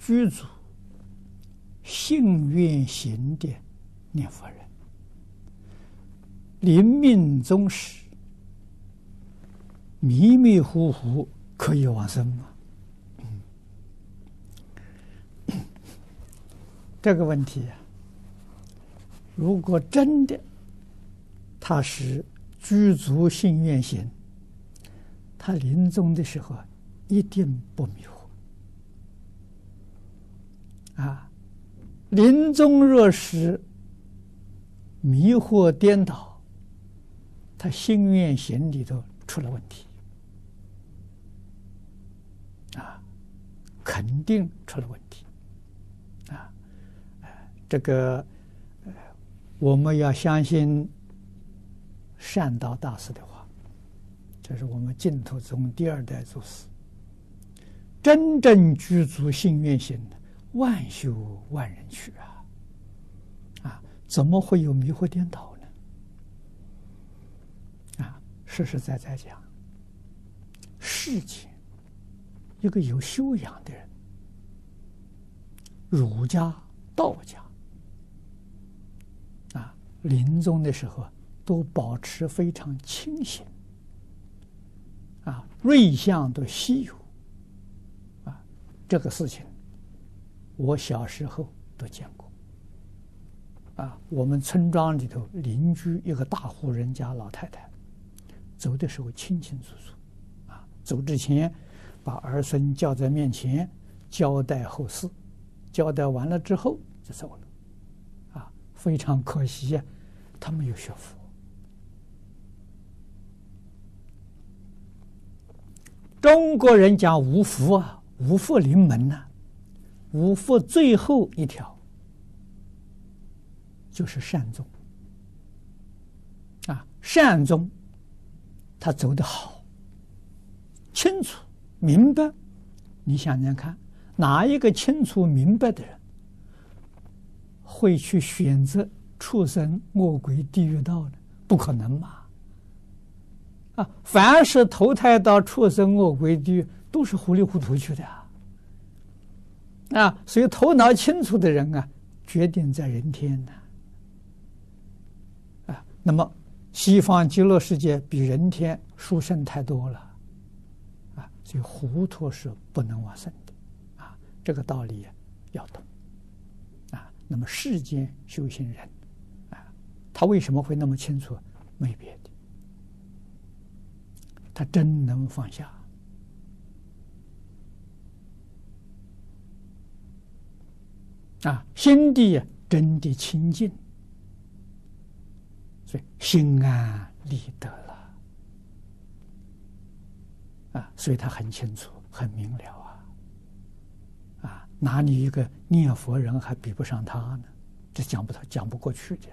居足信愿行的念佛人，临命终时迷迷糊糊可以往生吗？这个问题啊，如果真的他是居足信愿行，他临终的时候一定不迷糊。啊，临终若是迷惑颠倒，他心愿行里头出了问题，啊，肯定出了问题，啊，这个我们要相信善导大师的话，这是我们净土宗第二代祖师，真正具足心愿行的。万修万人去啊！啊，怎么会有迷惑颠倒呢？啊，实实在在讲，世间一个有修养的人，儒家、道家，啊，临终的时候都保持非常清醒，啊，瑞相都稀有，啊，这个事情。我小时候都见过，啊，我们村庄里头邻居一个大户人家老太太，走的时候清清楚楚，啊，走之前把儿孙叫在面前交代后事，交代完了之后就走了，啊，非常可惜呀，他没有学佛。中国人讲无福啊，无福临门呐。五福最后一条就是善终啊，善终他走得好，清楚明白。你想想看，哪一个清楚明白的人会去选择畜生、饿鬼、地狱道呢？不可能嘛！啊，凡是投胎到畜生、饿鬼、地狱，都是糊里糊涂去的啊。啊，所以头脑清楚的人啊，决定在人天呢。啊，那么西方极乐世界比人天殊胜太多了，啊，所以糊涂是不能往生的，啊，这个道理要懂。啊，那么世间修行人，啊，他为什么会那么清楚？没别的，他真能放下。啊，心地真的清净，所以心安理得了。啊，所以他很清楚，很明了啊。啊，哪里一个念佛人还比不上他呢？这讲不通，讲不过去的。